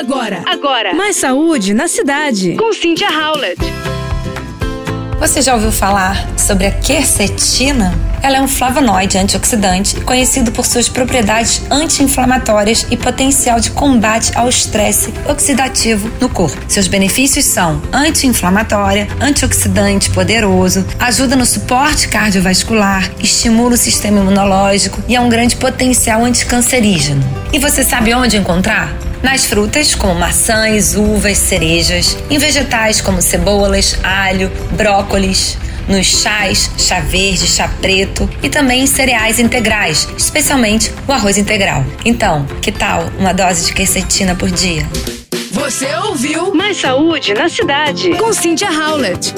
Agora. Agora. Mais saúde na cidade. Com Cynthia Howlett. Você já ouviu falar sobre a quercetina? Ela é um flavonoide antioxidante conhecido por suas propriedades anti-inflamatórias e potencial de combate ao estresse oxidativo no corpo. Seus benefícios são anti-inflamatória, antioxidante poderoso, ajuda no suporte cardiovascular, estimula o sistema imunológico e é um grande potencial anticancerígeno. E você sabe onde encontrar? Nas frutas, como maçãs, uvas, cerejas, em vegetais como cebolas, alho, brócolis, nos chás, chá verde, chá preto e também em cereais integrais, especialmente o arroz integral. Então, que tal uma dose de quercetina por dia? Você ouviu Mais saúde na cidade. com Cynthia Howlett.